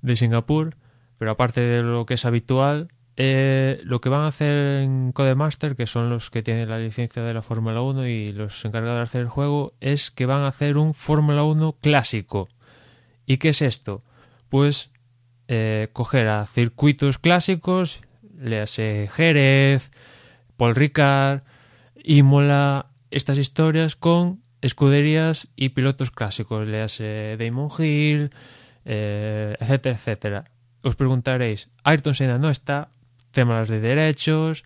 C: de Singapur, pero aparte de lo que es habitual, eh, lo que van a hacer en Codemaster, que son los que tienen la licencia de la Fórmula 1 y los encargados de hacer el juego, es que van a hacer un Fórmula 1 clásico. ¿Y qué es esto? Pues eh, coger a circuitos clásicos, léase Jerez, Paul Ricard, Imola, estas historias con escuderías y pilotos clásicos, léase Damon Hill, eh, etcétera, etcétera. Os preguntaréis, Ayrton Senna no está, temas de derechos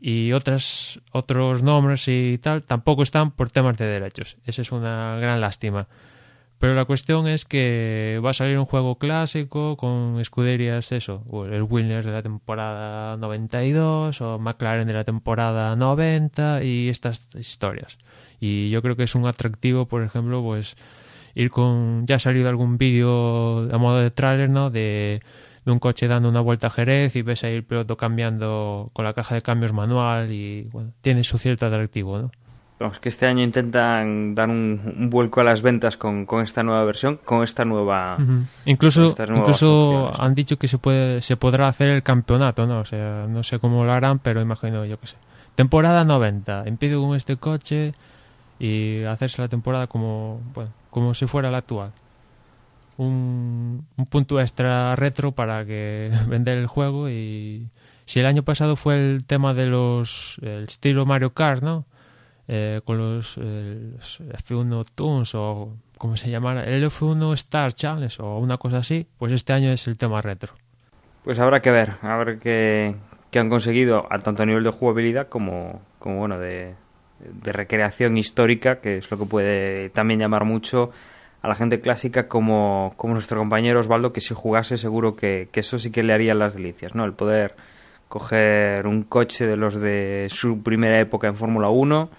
C: y otras, otros nombres y tal tampoco están por temas de derechos. Esa es una gran lástima. Pero la cuestión es que va a salir un juego clásico con escuderías, eso, el Williams de la temporada 92 o McLaren de la temporada 90 y estas historias. Y yo creo que es un atractivo, por ejemplo, pues ir con... Ya ha salido algún vídeo a modo de tráiler, ¿no? De, de un coche dando una vuelta a Jerez y ves ahí el piloto cambiando con la caja de cambios manual y, bueno, tiene su cierto atractivo, ¿no?
A: Vamos, que este año intentan dar un, un vuelco a las ventas con, con esta nueva versión, con esta nueva...
C: Incluso, incluso han dicho que se puede, se podrá hacer el campeonato, ¿no? O sea, no sé cómo lo harán, pero imagino, yo qué sé. Temporada 90, empiezo con este coche y hacerse la temporada como, bueno, como si fuera la actual. Un, un punto extra retro para que vender el juego y si el año pasado fue el tema de los el estilo Mario Kart, ¿no? Eh, con los, los F1 Tunes o como se llamara, el F1 Star Challenge o una cosa así, pues este año es el tema retro.
A: Pues habrá que ver, a ver qué, qué han conseguido, a tanto a nivel de jugabilidad como, como bueno, de, de recreación histórica, que es lo que puede también llamar mucho a la gente clásica como, como nuestro compañero Osvaldo, que si jugase seguro que, que eso sí que le haría las delicias, ¿no? El poder coger un coche de los de su primera época en Fórmula 1,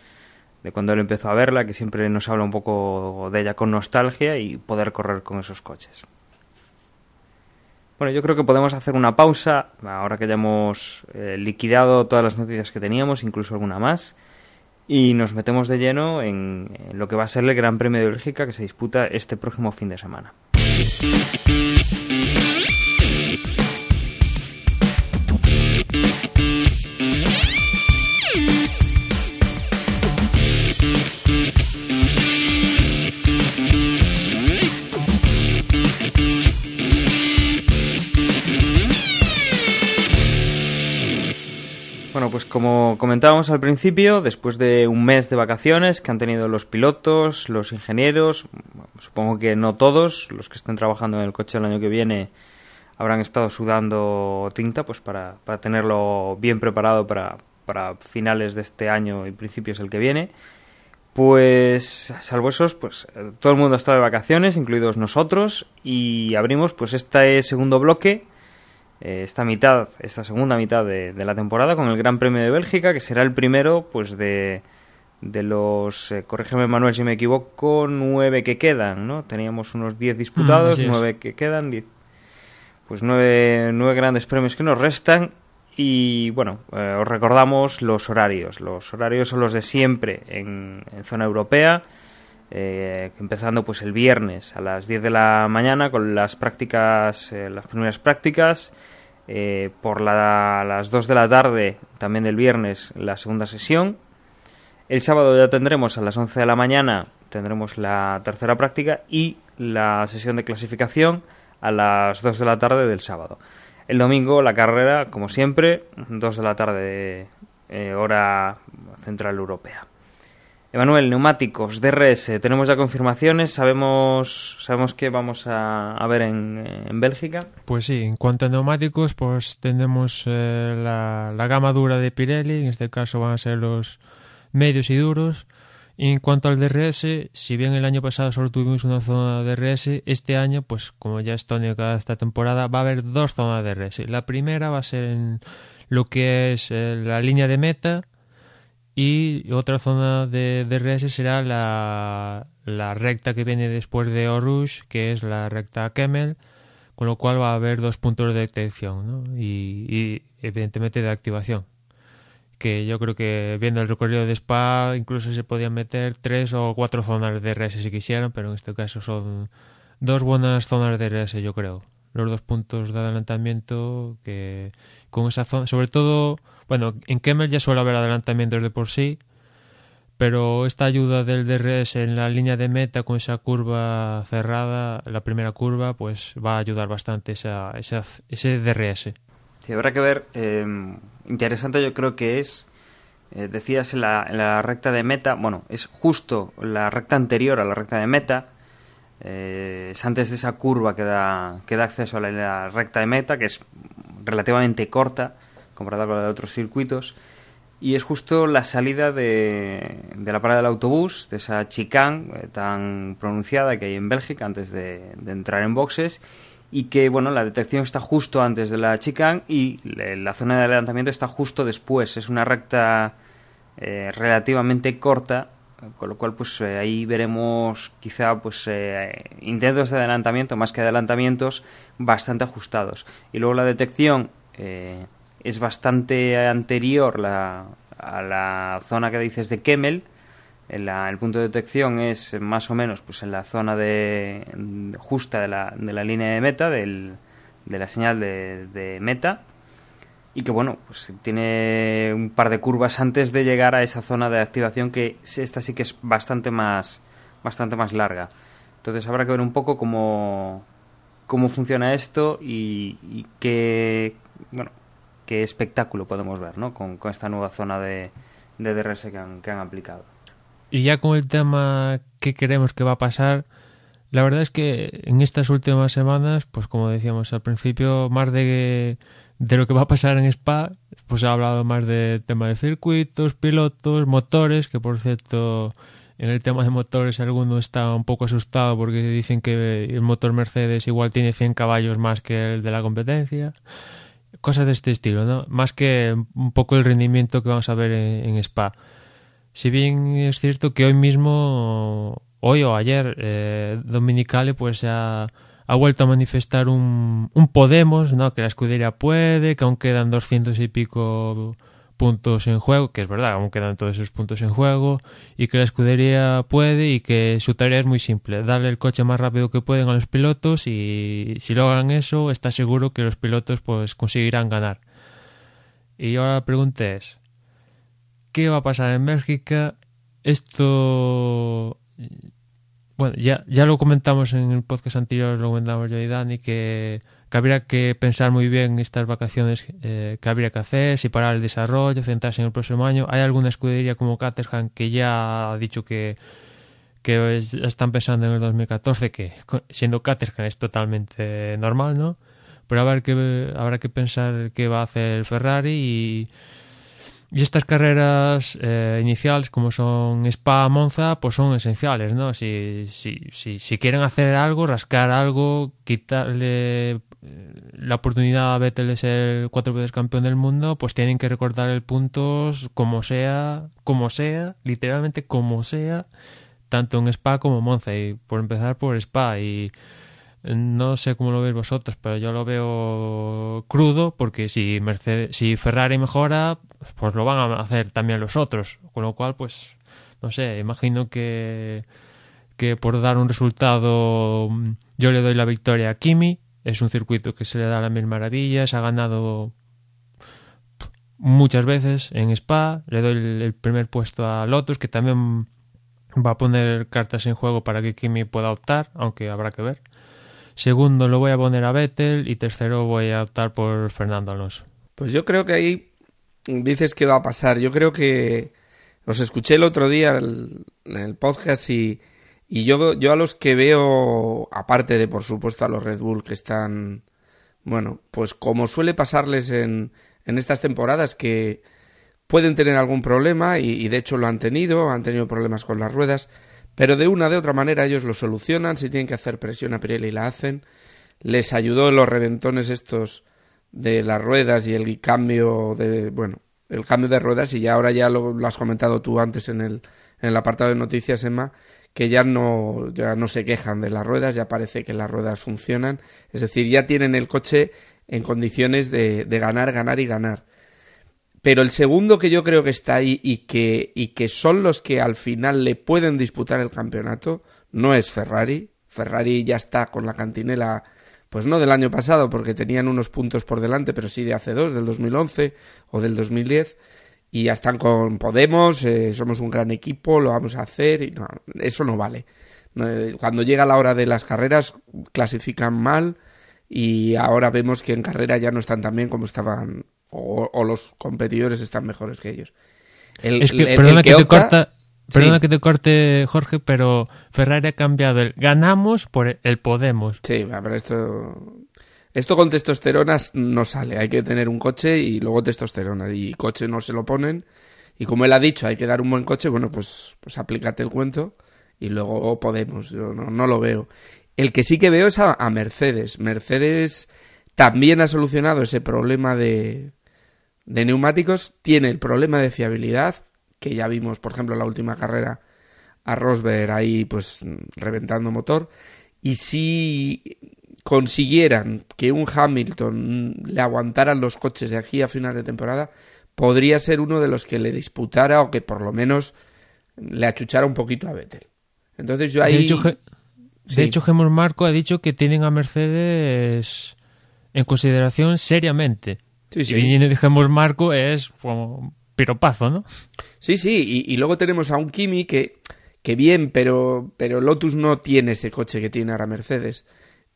A: de cuando él empezó a verla, que siempre nos habla un poco de ella con nostalgia, y poder correr con esos coches. Bueno, yo creo que podemos hacer una pausa, ahora que ya hemos eh, liquidado todas las noticias que teníamos, incluso alguna más, y nos metemos de lleno en, lo que va a ser el Gran Premio de Bélgica que se disputa este próximo fin de semana. Como comentábamos al principio, después de un mes de vacaciones que han tenido los pilotos, los ingenieros, supongo que no todos, los que estén trabajando en el coche el año que viene habrán estado sudando tinta pues para, para tenerlo bien preparado para, para finales de este año y principios del que viene. Pues, salvo esos, pues eh, todo el mundo ha estado de vacaciones, incluidos nosotros, y abrimos pues este segundo bloque eh, esta mitad, esta segunda mitad de, de, la temporada con el Gran Premio de Bélgica, que será el primero, pues de, de los, eh, corrígeme Manuel si me equivoco, nueve que quedan, ¿no? Teníamos unos diez disputados,
C: Mm, es.
A: nueve que quedan, diez, pues nueve, nueve grandes premios que nos restan. Y bueno, eh, os recordamos los horarios. Los horarios son los de siempre en, en zona europea. Eh, empezando pues el viernes a las 10 de la mañana con las prácticas, eh, las primeras prácticas. Eh, por la, las 2 de la tarde, también del viernes, la segunda sesión. El sábado ya tendremos a las 11 de la mañana, tendremos la tercera práctica y la sesión de clasificación a las 2 de la tarde del sábado. El domingo la carrera, como siempre, 2 de la tarde, eh, hora central europea. Emanuel, neumáticos, DRS, tenemos ya confirmaciones, sabemos, sabemos que vamos a, a ver en, en, Bélgica.
C: Pues sí, en cuanto a neumáticos, pues tenemos eh, la, la, gama dura de Pirelli, en este caso van a ser los medios y duros, Y en cuanto al DRS, si bien el año pasado solo tuvimos una zona de DRS, este año, pues como ya es tónica esta temporada, va a haber dos zonas de DRS. La primera va a ser en lo que es eh, la línea de meta y otra zona de DRS será la, la recta que viene después de Orush, que es la recta Kemmel, con lo cual va a haber dos puntos de detección y, y evidentemente de activación que yo creo que viendo el recorrido de Spa incluso se podían meter tres o cuatro zonas de DRS si quisieran, pero en este caso son dos buenas zonas de DRS yo creo. Los dos puntos de adelantamiento que con esa zona, sobre todo, bueno, en Kemmel ya suele haber adelantamientos de por sí, pero esta ayuda del DRS en la línea de meta con esa curva cerrada, la primera curva, pues va a ayudar bastante esa, esa ese DRS.
A: Sí, habrá que ver. Eh, interesante yo creo que es, eh, decías en la, en la, recta de meta, bueno, es justo la recta anterior a la recta de meta, eh, es antes de esa curva que da, acceso a la, la, recta de meta, que es relativamente corta comparada con la de otros circuitos, y es justo la salida de, de la parada del autobús, de esa chicane tan pronunciada que hay en Bélgica antes de, de entrar en boxes, y que bueno la detección está justo antes de la chicane y la zona de adelantamiento está justo después. Es una recta eh, relativamente corta con lo cual pues eh, ahí veremos quizá pues eh, intentos de adelantamiento más que adelantamientos bastante ajustados. Y luego la detección es bastante anterior la, a la zona que dices de Kemmel. La, el punto de detección es más o menos pues en la zona de justa de la, de la línea de meta del, de la señal de, de, meta y que bueno pues tiene un par de curvas antes de llegar a esa zona de activación que esta sí que es bastante más bastante más larga entonces habrá que ver un poco cómo cómo funciona esto y, y qué bueno qué espectáculo podemos ver ¿no? con, con esta nueva zona de, de DRS que han, que han aplicado
C: y ya con el tema que queremos que va a pasar, la verdad es que en estas últimas semanas, pues como decíamos al principio, más de, de lo que va a pasar en Spa, pues ha hablado más de tema de circuitos, pilotos, motores, que por cierto, en el tema de motores alguno está un poco asustado porque dicen que el motor Mercedes igual tiene 100 caballos más que el de la competencia. Cosas de este estilo, ¿no? Más que un poco el rendimiento que vamos a ver en, Spa. Si bien es cierto que hoy mismo, hoy o ayer, eh, Dominicale pues ha, ha, vuelto a manifestar un, un, Podemos, ¿no? que la escudería puede, que aún quedan doscientos y pico puntos en juego, que es verdad, aún quedan todos esos puntos en juego, y que la escudería puede y que su tarea es muy simple, darle el coche más rápido que pueden a los pilotos y si logran eso, está seguro que los pilotos pues conseguirán ganar. Y ahora la pregunta es, qué va a pasar en Bélgica. Esto. Bueno, ya, ya lo comentamos en el podcast anterior, lo comentamos yo y Dani, que, habría que pensar muy bien estas vacaciones eh, que habría que hacer, si parar el desarrollo, centrarse en el próximo año. Hay alguna escudería como Caterham que ya ha dicho que, que es, están pensando en el 2014, que siendo Caterham es totalmente normal, ¿no? Pero habrá que, habrá que pensar qué va a hacer Ferrari y y estas carreras eh, iniciales, como son Spa, Monza, pues son esenciales, ¿no? Si, si, si, si quieren hacer algo, rascar algo, quitarle eh, la oportunidad a Vettel de ser cuatro veces campeón del mundo, pues tienen que recortar el puntos como sea, como sea, literalmente como sea, tanto en Spa como Monza. Y por empezar por Spa y no sé cómo lo veis vosotros, pero yo lo veo crudo porque si Mercedes, si Ferrari mejora, pues lo van a hacer también los otros, con lo cual pues no sé, imagino que que por dar un resultado yo le doy la victoria a Kimi, es un circuito que se le da las mil maravillas, ha ganado muchas veces en Spa, le doy el primer puesto a Lotus que también va a poner cartas en juego para que Kimi pueda optar, aunque habrá que ver. Segundo lo voy a poner a Vettel y tercero voy a optar por Fernando Alonso.
B: Pues yo creo que ahí dices que va a pasar. Yo creo que os escuché el otro día en el, podcast y, y yo, yo a los que veo, aparte de por supuesto a los Red Bull que están, bueno, pues como suele pasarles en, en estas temporadas que pueden tener algún problema y, de hecho lo han tenido, han tenido problemas con las ruedas, pero de una de otra manera ellos lo solucionan, si tienen que hacer presión a Pirelli la hacen. Les ayudó los reventones estos de las ruedas y el cambio de, bueno, el cambio de ruedas y ya ahora ya lo, lo has comentado tú antes en el, en el apartado de noticias, Emma, que ya no, ya no se quejan de las ruedas, ya parece que las ruedas funcionan, es decir, ya tienen el coche en condiciones de, de ganar, ganar y ganar. Pero el segundo que yo creo que está ahí y que, y que son los que al final le pueden disputar el campeonato no es Ferrari. Ferrari ya está con la cantinela, pues no del año pasado, porque tenían unos puntos por delante, pero sí de hace dos, del 2011 o del 2010 y ya están con Podemos, eh, somos un gran equipo, lo vamos a hacer, y no, eso no vale. Eh, cuando llega la hora de las carreras, clasifican mal y ahora vemos que en carrera ya no están tan bien como estaban, o, los competidores están mejores que ellos.
C: es que, perdona que, te corta, Perdona que te corte, Jorge, pero Ferrari ha cambiado el ganamos por el podemos.
B: Sí, pero esto esto con testosterona no sale, hay que tener un coche y luego testosterona. Y coche no se lo ponen. Y como él ha dicho, hay que dar un buen coche, bueno, pues, pues aplícate el cuento y luego podemos. Yo no, lo veo. El que sí que veo es a, Mercedes. Mercedes también ha solucionado ese problema de, de neumáticos. Tiene el problema de fiabilidad, que ya vimos, por ejemplo, en la última carrera a Rosberg ahí pues reventando motor. Y sí consiguieran que un Hamilton le aguantaran los coches de aquí a final de temporada, podría ser uno de los que le disputara o que por lo menos le achuchara un poquito a Vettel. Entonces yo ahí...
C: De hecho, de hecho Gemor Marco ha dicho que tienen a Mercedes en consideración seriamente. Sí, sí. Y viniendo de Gemor Marco es como piropazo, ¿no?
B: Sí, sí, y, y, luego tenemos a un Kimi que, que bien, pero, pero Lotus no tiene ese coche que tiene ahora Mercedes.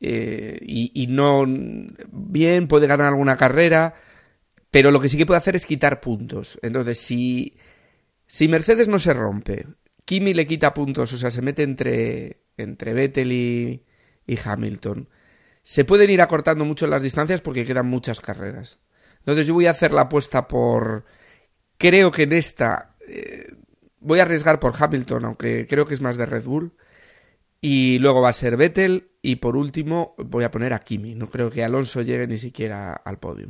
B: Eh, y, no bien puede ganar alguna carrera, pero lo que sí que puede hacer es quitar puntos. Entonces, si, si Mercedes no se rompe, Kimi le quita puntos, o sea, se mete entre, entre Vettel y, y Hamilton, se pueden ir acortando mucho las distancias porque quedan muchas carreras. Entonces yo voy a hacer la apuesta por... Creo que en esta... Eh, voy a arriesgar por Hamilton, aunque creo que es más de Red Bull. Y luego va a ser Vettel. Y por último voy a poner a Kimi. No creo que Alonso llegue ni siquiera al podio.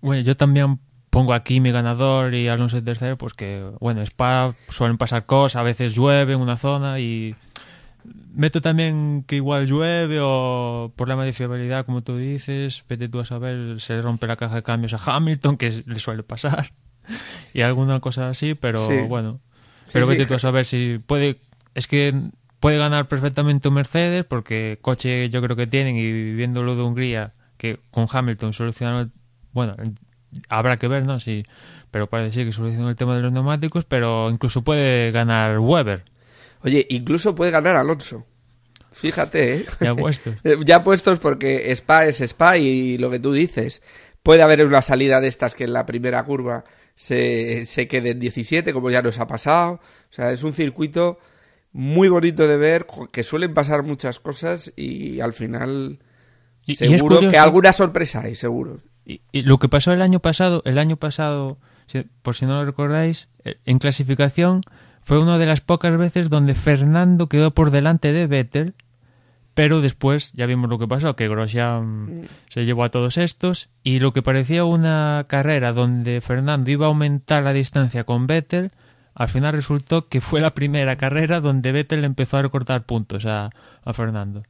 C: Bueno, yo también pongo a Kimi ganador y Alonso en tercero, pues que, bueno, Spa suelen pasar cosas, a veces llueve en una zona y meto también que igual llueve o problema de fiabilidad, como tú dices, vete tú a saber, se le rompe la caja de cambios a Hamilton, que le suele pasar, y alguna cosa así, pero bueno, pero vete tú a saber si puede es que puede ganar perfectamente un Mercedes porque coche yo creo que tienen y viéndolo de Hungría que con Hamilton solucionaron bueno habrá que ver no sí pero parece que solucionó el tema de los neumáticos pero incluso puede ganar Weber
B: oye incluso puede ganar Alonso. Fíjate ¿eh?
C: ya puestos.
B: Ya puestos porque Spa es Spa y lo que tú dices. Puede haber una salida de estas que en la primera curva se, se quede en 17 como ya nos ha pasado. O sea es un circuito muy bonito de ver, que suelen pasar muchas cosas y al final seguro que alguna sorpresa hay, seguro.
C: Y, lo que pasó el año pasado, el año pasado, por si no lo recordáis, eh, en clasificación fue una de las pocas veces donde Fernando quedó por delante de Vettel, pero después ya vimos lo que pasó, que Grosjean mm. se llevó a todos estos y lo que parecía una carrera donde Fernando iba a aumentar la distancia con Vettel, al final resultó que fue la primera carrera donde Vettel empezó a recortar puntos a, Fernando.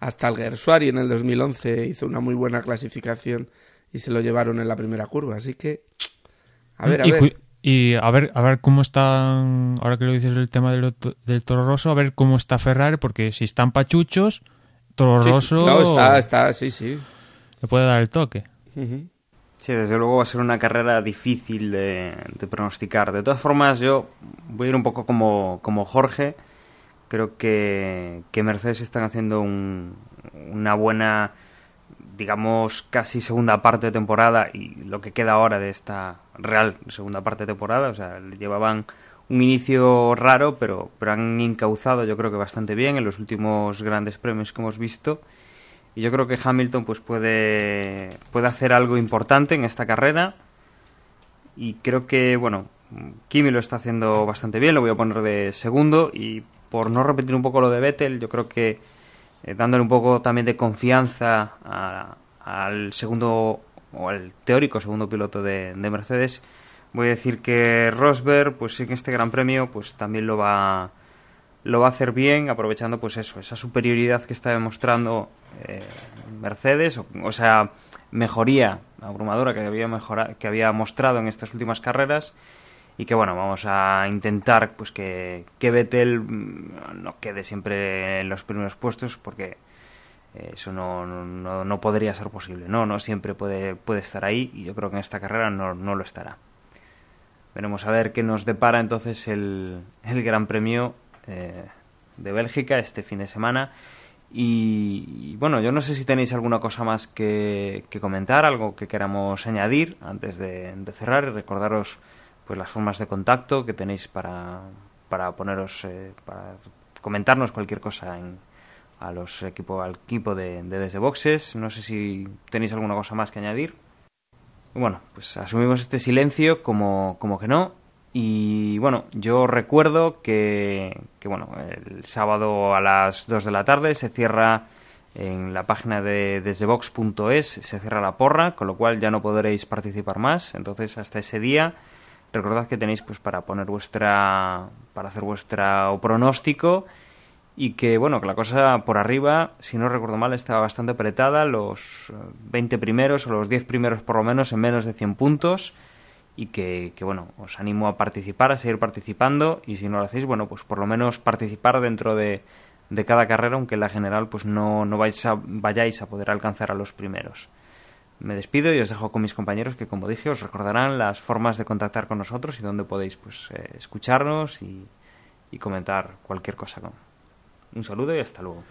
B: Hasta el Gersuari en el 2011 hizo una muy buena clasificación y se lo llevaron en la primera curva, así que a ver, a
C: y,
B: ver.
C: Y a ver, a ver cómo están, ahora que lo dices el tema del, del Toro Rosso, a ver cómo está Ferrari, porque si están pachuchos, Toro Rosso...
B: No, está, está, sí, sí.
C: Le puede dar el toque.
A: Sí, desde luego va a ser una carrera difícil de, pronosticar. De todas formas, yo voy a ir un poco como, como Jorge. Creo que, que Mercedes están haciendo una buena, digamos, casi segunda parte de temporada y lo que queda ahora de esta real segunda parte de temporada. O sea, llevaban un inicio raro, pero, pero han encauzado yo creo que bastante bien en los últimos grandes premios que hemos visto y yo creo que Hamilton pues puede, puede hacer algo importante en esta carrera. y creo que, bueno, Kimi lo está haciendo bastante bien, lo voy a poner de segundo y por no repetir un poco lo de Vettel, yo creo que eh, dándole un poco también de confianza al segundo o al teórico segundo piloto de, Mercedes, voy a decir que Rosberg, pues en este Gran Premio, pues también lo va lo va a hacer bien, aprovechando pues eso, esa superioridad que está demostrando eh, Mercedes, o, sea, mejoría abrumadora que había que había mostrado en estas últimas carreras y que bueno, vamos a intentar pues que, que Vettel mm, no quede siempre en los primeros puestos porque eso no, no, no, podría ser posible, no, no siempre puede, puede estar ahí y yo creo que en esta carrera no, no lo estará. Veremos a ver qué nos depara entonces el, el Gran Premio eh, de Bélgica este fin de semana. Y, bueno, yo no sé si tenéis alguna cosa más que, comentar, algo que queramos añadir antes de, de cerrar y recordaros pues las formas de contacto que tenéis para, para poneros, eh, para comentarnos cualquier cosa en, a los equipo, al equipo de, Desde Boxes. No sé si tenéis alguna cosa más que añadir. Bueno, pues asumimos este silencio como, como que no. Y bueno, yo recuerdo que, que bueno, el sábado a las 2 de la tarde se cierra en la página de desdebox.es, se cierra la porra, con lo cual ya no podréis participar más. Entonces, hasta ese día recordad que tenéis pues para poner vuestra para hacer vuestro pronóstico y que bueno que la cosa por arriba si no recuerdo mal estaba bastante apretada los 20 primeros o los 10 primeros por lo menos en menos de 100 puntos y que, que, bueno os animo a participar a seguir participando y si no lo hacéis bueno pues por lo menos participar dentro de, de cada carrera aunque en la general pues no, no vais a, vayáis a poder alcanzar a los primeros me despido y os dejo con mis compañeros que, como dije, os recordarán las formas de contactar con nosotros y dónde podéis pues, eh, escucharnos y, comentar cualquier cosa. Un saludo y hasta luego.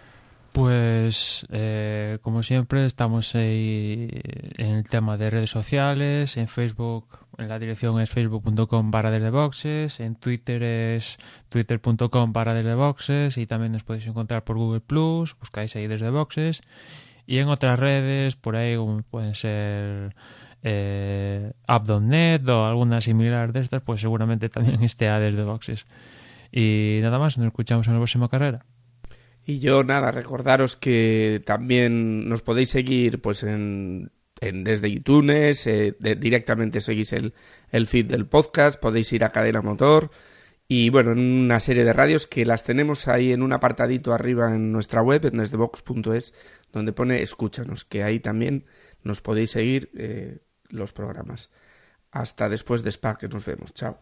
C: Pues, eh, como siempre, estamos ahí en el tema de redes sociales, en Facebook, en la dirección es facebook.com barra desde boxes, en Twitter es twitter.com barra desde y también nos podéis encontrar por Google Plus, buscáis ahí desde boxes y en otras redes, por ahí como pueden ser eh, app.net o alguna similar de estas, pues seguramente también esté a desde boxes. Y nada más, nos escuchamos en la próxima carrera.
B: Y yo nada, recordaros que también nos podéis seguir pues en, desde iTunes, eh, directamente seguís el, el feed del podcast, podéis ir a Cadena Motor y bueno, en una serie de radios que las tenemos ahí en un apartadito arriba en nuestra web, en desdebox.es, donde pone escúchanos, que ahí también nos podéis seguir eh, los programas. Hasta después de Spa, que nos vemos. Chao.